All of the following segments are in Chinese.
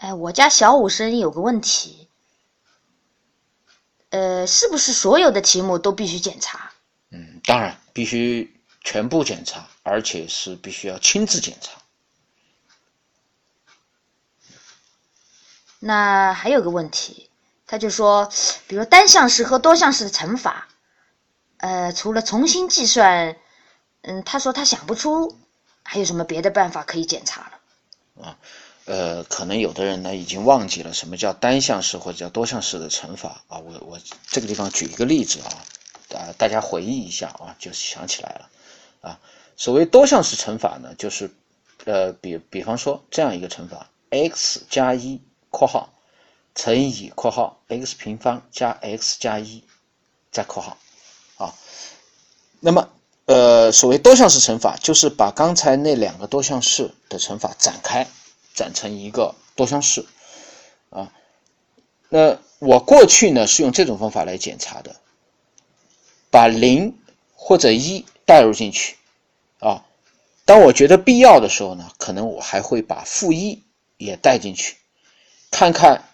哎，我家小武生有个问题，呃，是不是所有的题目都必须检查？嗯，当然必须全部检查，而且是必须要亲自检查。那还有个问题，他就说，比如单项式和多项式的乘法，呃，除了重新计算，嗯，他说他想不出还有什么别的办法可以检查了。啊，呃，可能有的人呢已经忘记了什么叫单项式或者叫多项式的乘法啊。我我这个地方举一个例子啊，啊，大家回忆一下啊，就想起来了啊。所谓多项式乘法呢，就是呃，比比方说这样一个乘法：x 加一。括号乘以括号 x 平方加 x 加一再括号啊，那么呃，所谓多项式乘法，就是把刚才那两个多项式的乘法展开，展成一个多项式啊。那我过去呢是用这种方法来检查的，把零或者一代入进去啊。当我觉得必要的时候呢，可能我还会把负一也带进去。看看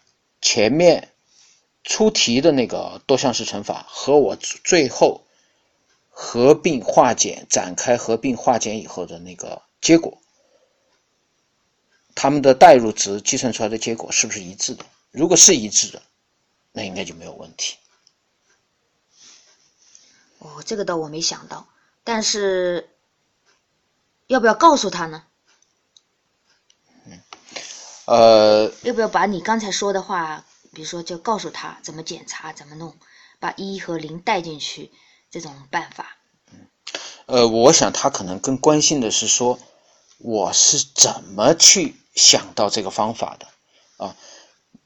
前面出题的那个多项式乘法和我最后合并化简展开合并化简以后的那个结果，它们的代入值计算出来的结果是不是一致的？如果是一致的，那应该就没有问题。哦，这个倒我没想到，但是要不要告诉他呢？嗯呃，要不要把你刚才说的话，比如说就告诉他怎么检查、怎么弄，把一和零带进去这种办法？嗯呃，我想他可能更关心的是说，我是怎么去想到这个方法的啊？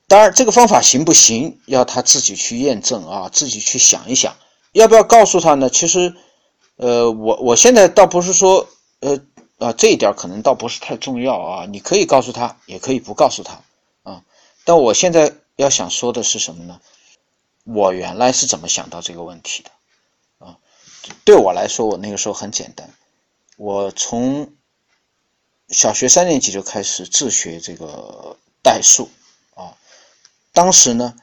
当然，这个方法行不行，要他自己去验证啊，自己去想一想。要不要告诉他呢？其实，呃，我我现在倒不是说，呃。啊，这一点可能倒不是太重要啊，你可以告诉他，也可以不告诉他啊。但我现在要想说的是什么呢？我原来是怎么想到这个问题的啊？对我来说，我那个时候很简单，我从小学三年级就开始自学这个代数啊。当时呢，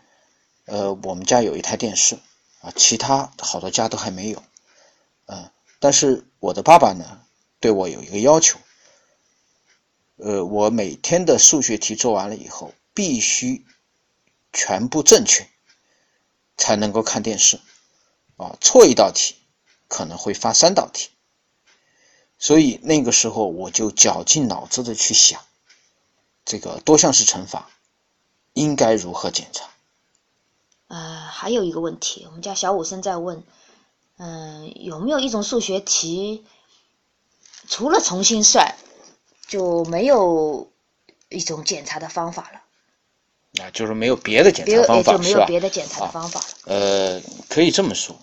呃，我们家有一台电视啊，其他好多家都还没有，嗯，但是我的爸爸呢？对我有一个要求，呃，我每天的数学题做完了以后，必须全部正确，才能够看电视，啊，错一道题可能会发三道题，所以那个时候我就绞尽脑汁的去想，这个多项式乘法应该如何检查。呃，还有一个问题，我们家小武生在问，嗯，有没有一种数学题？除了重新算，就没有一种检查的方法了。啊，就是没有别的检查方法，就没有别的检查的方法了。呃，可以这么说，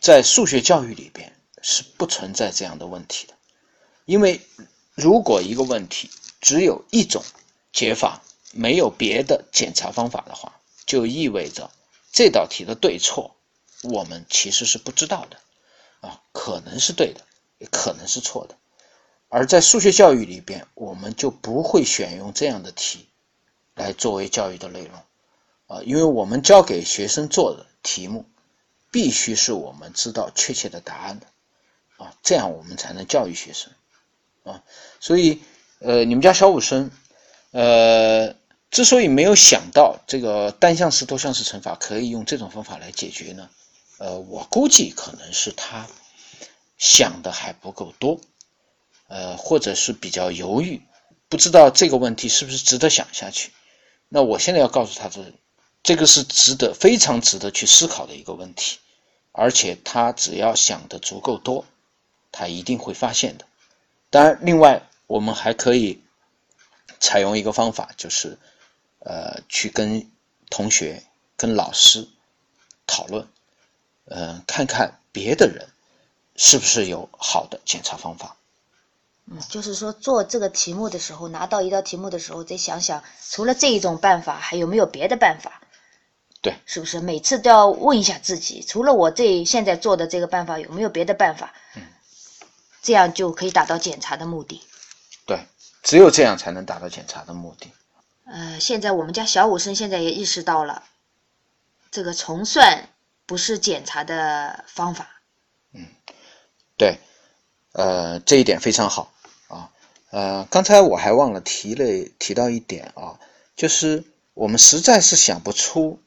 在数学教育里边是不存在这样的问题的，因为如果一个问题只有一种解法，没有别的检查方法的话，就意味着这道题的对错我们其实是不知道的，啊，可能是对的。也可能是错的，而在数学教育里边，我们就不会选用这样的题来作为教育的内容。啊，因为我们教给学生做的题目必须是我们知道确切的答案的啊，这样我们才能教育学生啊。所以，呃，你们家小武生，呃，之所以没有想到这个单项式、多项式乘法可以用这种方法来解决呢，呃，我估计可能是他。想的还不够多，呃，或者是比较犹豫，不知道这个问题是不是值得想下去。那我现在要告诉他，这这个是值得非常值得去思考的一个问题，而且他只要想的足够多，他一定会发现的。当然，另外我们还可以采用一个方法，就是呃，去跟同学、跟老师讨论，嗯，看看别的人。是不是有好的检查方法？嗯，就是说做这个题目的时候，拿到一道题目的时候，得想想除了这一种办法，还有没有别的办法？对，是不是每次都要问一下自己，除了我这现在做的这个办法，有没有别的办法？嗯，这样就可以达到检查的目的。对，只有这样才能达到检查的目的。呃，现在我们家小武生现在也意识到了，这个重算不是检查的方法。嗯，对，呃，这一点非常好啊。呃，刚才我还忘了提了提到一点啊，就是我们实在是想不出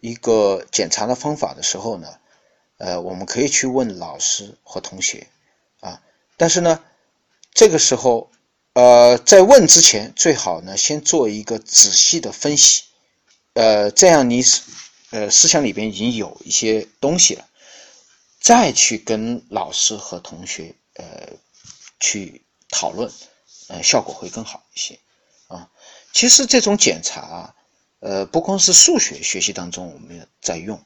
一个检查的方法的时候呢，呃，我们可以去问老师和同学啊。但是呢，这个时候。呃，在问之前，最好呢先做一个仔细的分析，呃，这样你呃思想里边已经有一些东西了，再去跟老师和同学呃去讨论，呃，效果会更好一些啊。其实这种检查啊，呃，不光是数学学习当中我们在用，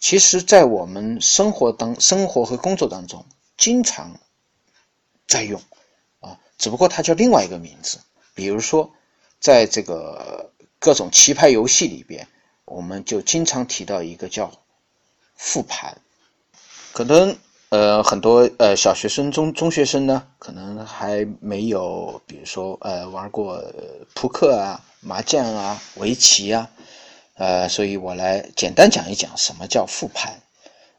其实在我们生活当生活和工作当中经常在用。啊只不过它叫另外一个名字，比如说，在这个各种棋牌游戏里边，我们就经常提到一个叫复盘。可能呃很多呃小学生、中中学生呢，可能还没有，比如说呃玩过扑克啊、麻将啊、围棋啊，呃，所以我来简单讲一讲什么叫复盘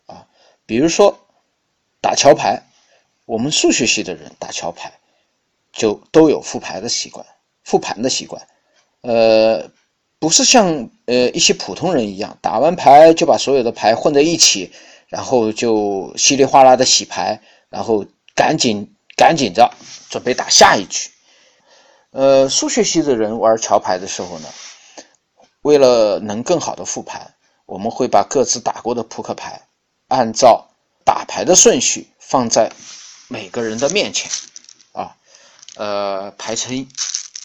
啊。比如说打桥牌，我们数学系的人打桥牌。就都有复牌的习惯，复盘的习惯，呃，不是像呃一些普通人一样，打完牌就把所有的牌混在一起，然后就稀里哗啦的洗牌，然后赶紧赶紧着准备打下一局。呃，数学系的人玩桥牌的时候呢，为了能更好的复盘，我们会把各自打过的扑克牌按照打牌的顺序放在每个人的面前。啊呃，排成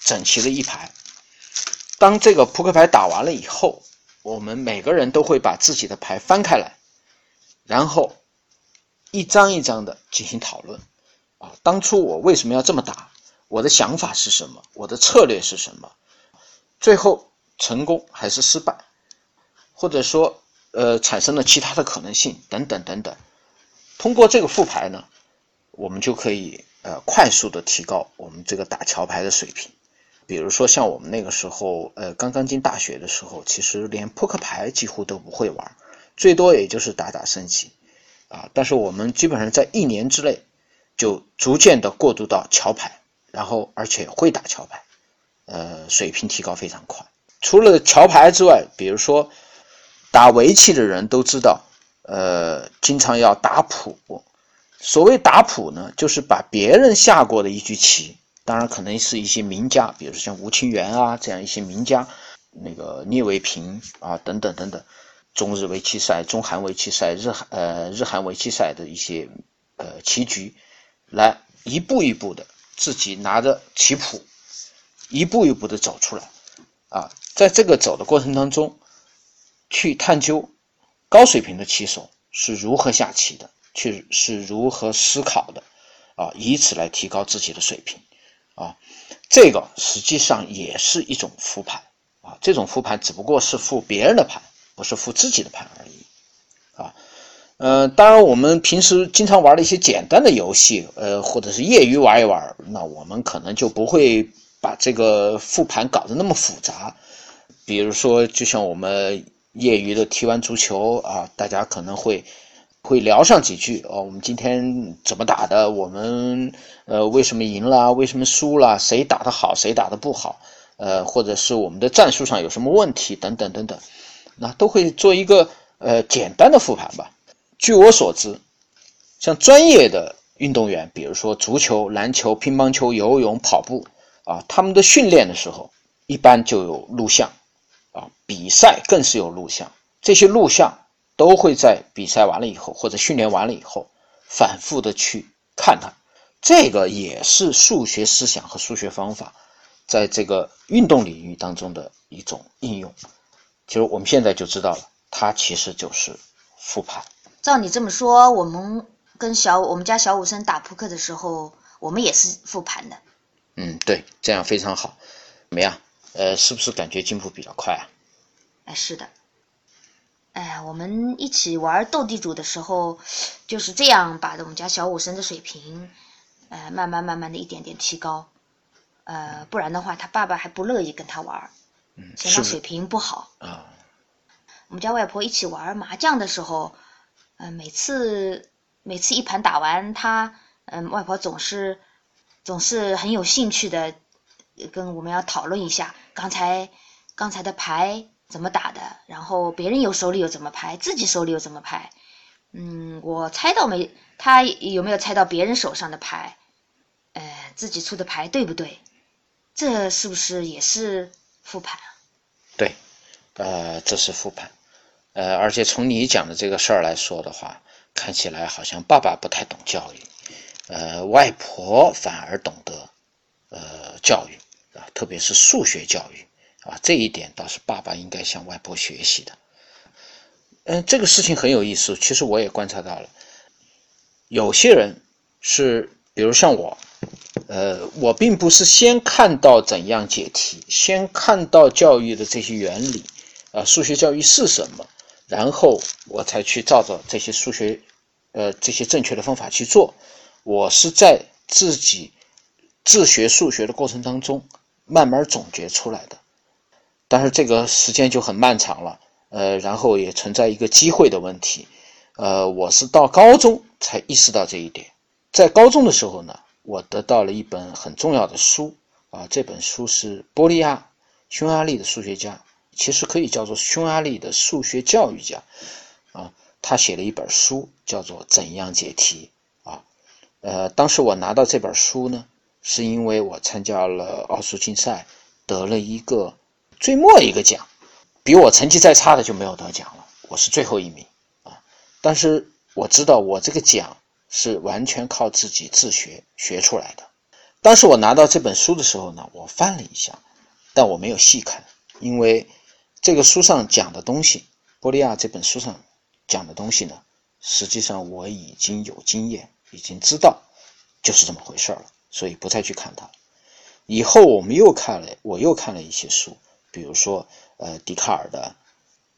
整齐的一排。当这个扑克牌打完了以后，我们每个人都会把自己的牌翻开来，然后一张一张的进行讨论。啊，当初我为什么要这么打？我的想法是什么？我的策略是什么？最后成功还是失败？或者说，呃，产生了其他的可能性等等等等。通过这个复牌呢，我们就可以。呃，快速的提高我们这个打桥牌的水平。比如说，像我们那个时候，呃，刚刚进大学的时候，其实连扑克牌几乎都不会玩，最多也就是打打升级，啊。但是我们基本上在一年之内，就逐渐的过渡到桥牌，然后而且会打桥牌，呃，水平提高非常快。除了桥牌之外，比如说打围棋的人都知道，呃，经常要打谱。所谓打谱呢，就是把别人下过的一局棋，当然可能是一些名家，比如说像吴清源啊这样一些名家，那个聂卫平啊等等等等，中日围棋赛、中韩围棋赛、日韩呃日韩围棋赛的一些呃棋局，来一步一步的自己拿着棋谱，一步一步的走出来，啊，在这个走的过程当中，去探究高水平的棋手是如何下棋的。去是如何思考的，啊，以此来提高自己的水平，啊，这个实际上也是一种复盘，啊，这种复盘只不过是复别人的盘，不是复自己的盘而已，啊，嗯，当然我们平时经常玩的一些简单的游戏，呃，或者是业余玩一玩，那我们可能就不会把这个复盘搞得那么复杂，比如说，就像我们业余的踢完足球啊，大家可能会。会聊上几句哦，我们今天怎么打的？我们呃为什么赢了？为什么输了？谁打的好？谁打的不好？呃，或者是我们的战术上有什么问题？等等等等，那都会做一个呃简单的复盘吧。据我所知，像专业的运动员，比如说足球、篮球、乒乓球、游泳、跑步啊，他们的训练的时候一般就有录像啊，比赛更是有录像，这些录像。都会在比赛完了以后，或者训练完了以后，反复的去看它。这个也是数学思想和数学方法在这个运动领域当中的一种应用。其实我们现在就知道了，它其实就是复盘。照你这么说，我们跟小我们家小武生打扑克的时候，我们也是复盘的。嗯，对，这样非常好。怎么样？呃，是不是感觉进步比较快啊？哎，是的。哎，我们一起玩斗地主的时候，就是这样把我们家小武生的水平，呃，慢慢慢慢的一点点提高，呃，不然的话，他爸爸还不乐意跟他玩。嗯，嫌他水平不好啊。我们家外婆一起玩麻将的时候，呃，每次每次一盘打完，他嗯，外婆总是总是很有兴趣的跟我们要讨论一下刚才刚才的牌怎么打的，然后别人有手里有怎么牌，自己手里有怎么牌。嗯，我猜到没？他有没有猜到别人手上的牌？呃，自己出的牌对不对？这是不是也是复盘？对，呃，这是复盘。呃，而且从你讲的这个事儿来说的话，看起来好像爸爸不太懂教育，呃，外婆反而懂得呃教育啊，特别是数学教育啊，这一点倒是爸爸应该向外婆学习的。嗯，这个事情很有意思，其实我也观察到了，有些人是，比如像我，呃，我并不是先看到怎样解题，先看到教育的这些原理，啊，数学教育是什么，然后我才去照着这些数学，呃，这些正确的方法去做。我是在自己自学数学的过程当中慢慢总结出来的，但是这个时间就很漫长了。呃，然后也存在一个机会的问题，呃，我是到高中才意识到这一点。在高中的时候呢，我得到了一本很重要的书啊，这本书是波利亚，匈牙利的数学家，其实可以叫做匈牙利的数学教育家啊，他写了一本书叫做《怎样解题》啊，呃，当时我拿到这本书呢，是因为我参加了奥数竞赛，得了一个最末一个奖。比我成绩再差的就没有得奖了，我是最后一名啊！但是我知道我这个奖是完全靠自己自学学出来的。当时我拿到这本书的时候呢，我翻了一下，但我没有细看，因为这个书上讲的东西，波利亚这本书上讲的东西呢，实际上我已经有经验，已经知道就是这么回事了，所以不再去看它。以后我们又看了，我又看了一些书。比如说，呃，笛卡尔的，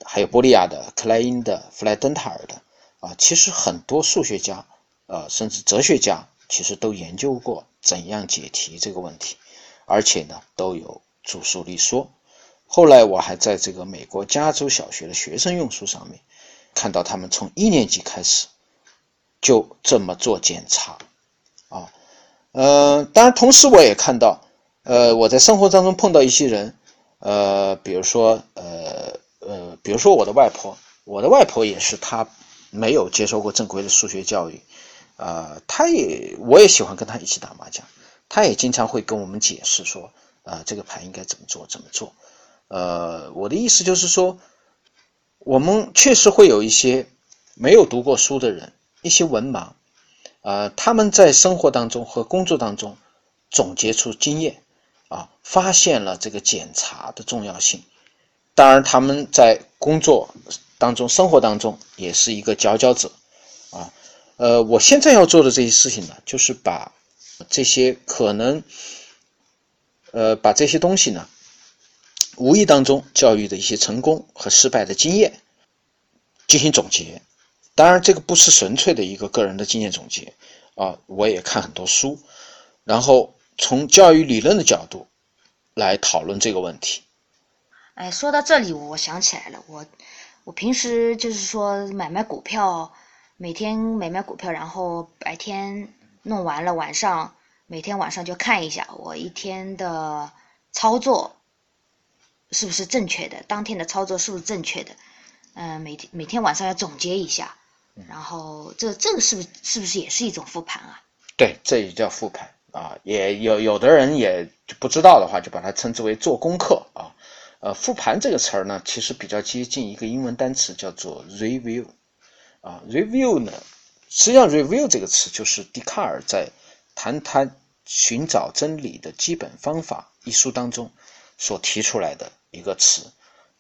还有波利亚的、克莱因的、弗莱登塔尔的，啊，其实很多数学家，呃，甚至哲学家，其实都研究过怎样解题这个问题，而且呢，都有著书立说。后来我还在这个美国加州小学的学生用书上面，看到他们从一年级开始就这么做检查，啊，呃，当然，同时我也看到，呃，我在生活当中碰到一些人。呃，比如说，呃呃，比如说我的外婆，我的外婆也是，她没有接受过正规的数学教育，啊，她也，我也喜欢跟她一起打麻将，她也经常会跟我们解释说，啊，这个牌应该怎么做，怎么做。呃，我的意思就是说，我们确实会有一些没有读过书的人，一些文盲，啊，他们在生活当中和工作当中总结出经验。啊，发现了这个检查的重要性。当然，他们在工作当中、生活当中也是一个佼佼者。啊，呃，我现在要做的这些事情呢，就是把这些可能，呃，把这些东西呢，无意当中教育的一些成功和失败的经验进行总结。当然，这个不是纯粹的一个个人的经验总结。啊，我也看很多书，然后。从教育理论的角度来讨论这个问题。哎，说到这里，我想起来了，我我平时就是说买卖股票，每天买卖股票，然后白天弄完了，晚上每天晚上就看一下我一天的操作是不是正确的，当天的操作是不是正确的？嗯，每天每天晚上要总结一下，然后这这个是不是是不是也是一种复盘啊？对，这也叫复盘。啊，也有有的人也不知道的话，就把它称之为做功课啊。呃，复盘这个词儿呢，其实比较接近一个英文单词，叫做 review。啊，review 呢，实际上 review 这个词就是笛卡尔在《谈谈寻找真理的基本方法》一书当中所提出来的一个词。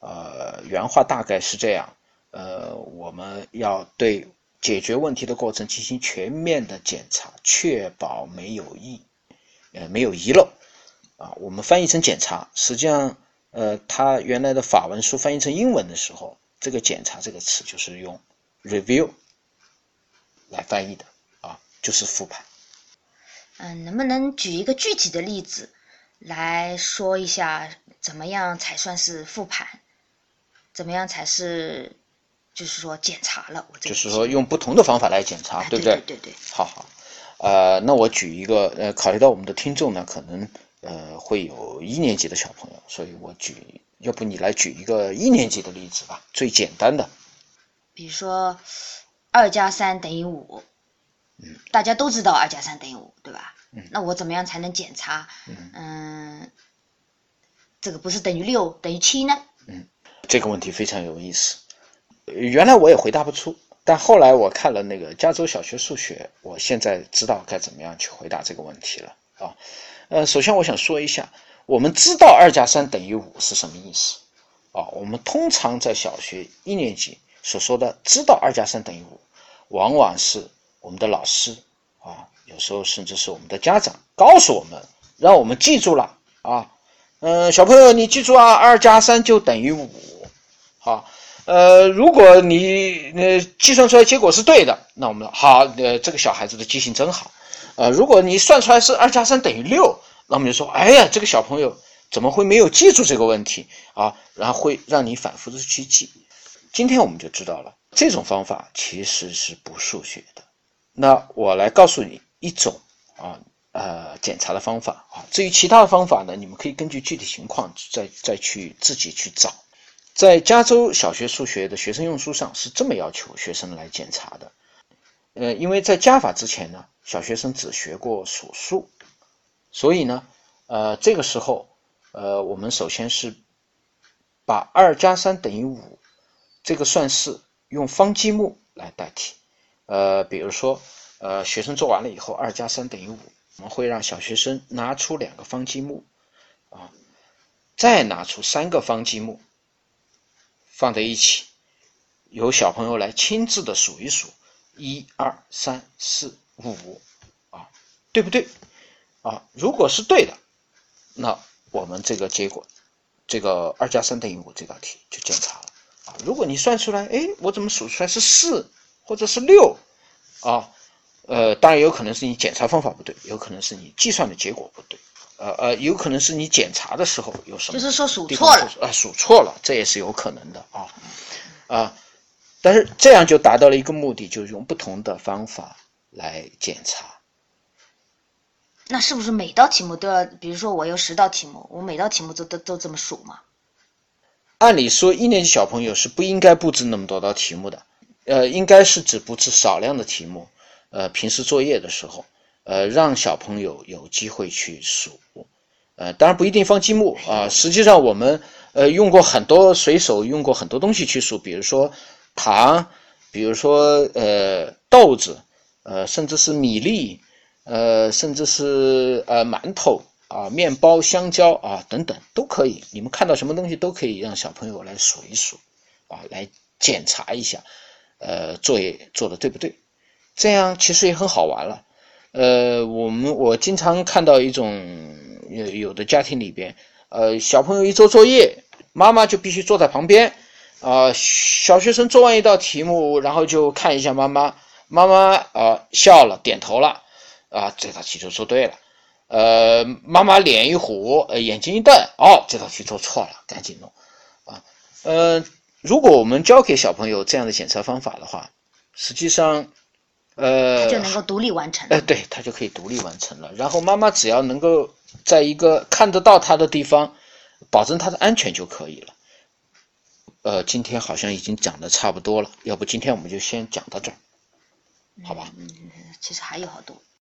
呃，原话大概是这样：呃，我们要对。解决问题的过程进行全面的检查，确保没有异，呃，没有遗漏，啊，我们翻译成检查，实际上，呃，它原来的法文书翻译成英文的时候，这个检查这个词就是用 review 来翻译的，啊，就是复盘。嗯，能不能举一个具体的例子来说一下怎么样才算是复盘，怎么样才是就是说检查了。我就是说用不同的方法来检查，对不对？对对对。好好，呃，那我举一个，呃，考虑到我们的听众呢，可能呃会有一年级的小朋友，所以我举，要不你来举一个一年级的例子吧，最简单的。比如说，二加三等于五。嗯。大家都知道二加三等于五，对吧？嗯，那我怎么样才能检查？嗯，这个不是等于六等于七呢？嗯，这个问题非常有意思。原来我也回答不出，但后来我看了那个加州小学数学，我现在知道该怎么样去回答这个问题了啊。呃，首先我想说一下，我们知道二加三等于五是什么意思啊？我们通常在小学一年级所说的知道二加三等于五，往往是我们的老师。啊，有时候甚至是我们的家长告诉我们，让我们记住了啊，嗯，小朋友你记住啊，二加三就等于五，好，呃，如果你呃计算出来结果是对的，那我们好，呃，这个小孩子的记性真好，呃，如果你算出来是二加三等于六，那我们就说，哎呀，这个小朋友怎么会没有记住这个问题啊？然后会让你反复的去记。今天我们就知道了，这种方法其实是不数学的。那我来告诉你一种啊呃检查的方法啊，至于其他的方法呢，你们可以根据具体情况再再去自己去找。在加州小学数学的学生用书上是这么要求学生来检查的，呃，因为在加法之前呢，小学生只学过数数，所以呢，呃，这个时候呃，我们首先是把二加三等于五这个算式用方积木来代替。呃，比如说，呃，学生做完了以后，二加三等于五，我们会让小学生拿出两个方积木，啊，再拿出三个方积木，放在一起，由小朋友来亲自的数一数，一二三四五，啊，对不对？啊，如果是对的，那我们这个结果，这个二加三等于五这道题就检查了，啊，如果你算出来，哎，我怎么数出来是四？或者是六，啊，呃，当然有可能是你检查方法不对，有可能是你计算的结果不对，呃呃，有可能是你检查的时候有什么，就是说数错了啊，数错了，这也是有可能的啊，啊，但是这样就达到了一个目的，就是用不同的方法来检查。那是不是每道题目都要，比如说我有十道题目，我每道题目都都都这么数吗？按理说，一年级小朋友是不应该布置那么多道题目的。呃，应该是只布置少量的题目，呃，平时作业的时候，呃，让小朋友有机会去数，呃，当然不一定放积木啊。实际上我们呃用过很多随手用过很多东西去数，比如说糖，比如说呃豆子，呃，甚至是米粒，呃，甚至是呃馒头啊、面包、香蕉啊等等都可以。你们看到什么东西都可以让小朋友来数一数，啊，来检查一下。呃，作业做的对不对？这样其实也很好玩了。呃，我们我经常看到一种有有的家庭里边，呃，小朋友一做作业，妈妈就必须坐在旁边啊。小学生做完一道题目，然后就看一下妈妈，妈妈啊笑了，点头了啊，这道题就做对了。呃，妈妈脸一红，呃，眼睛一瞪，哦，这道题做错了，赶紧弄啊，嗯。如果我们教给小朋友这样的检测方法的话，实际上，呃，他就能够独立完成。哎，对他就可以独立完成了。然后妈妈只要能够在一个看得到他的地方，保证他的安全就可以了。呃，今天好像已经讲的差不多了，要不今天我们就先讲到这儿，好吧？嗯，其实还有好多。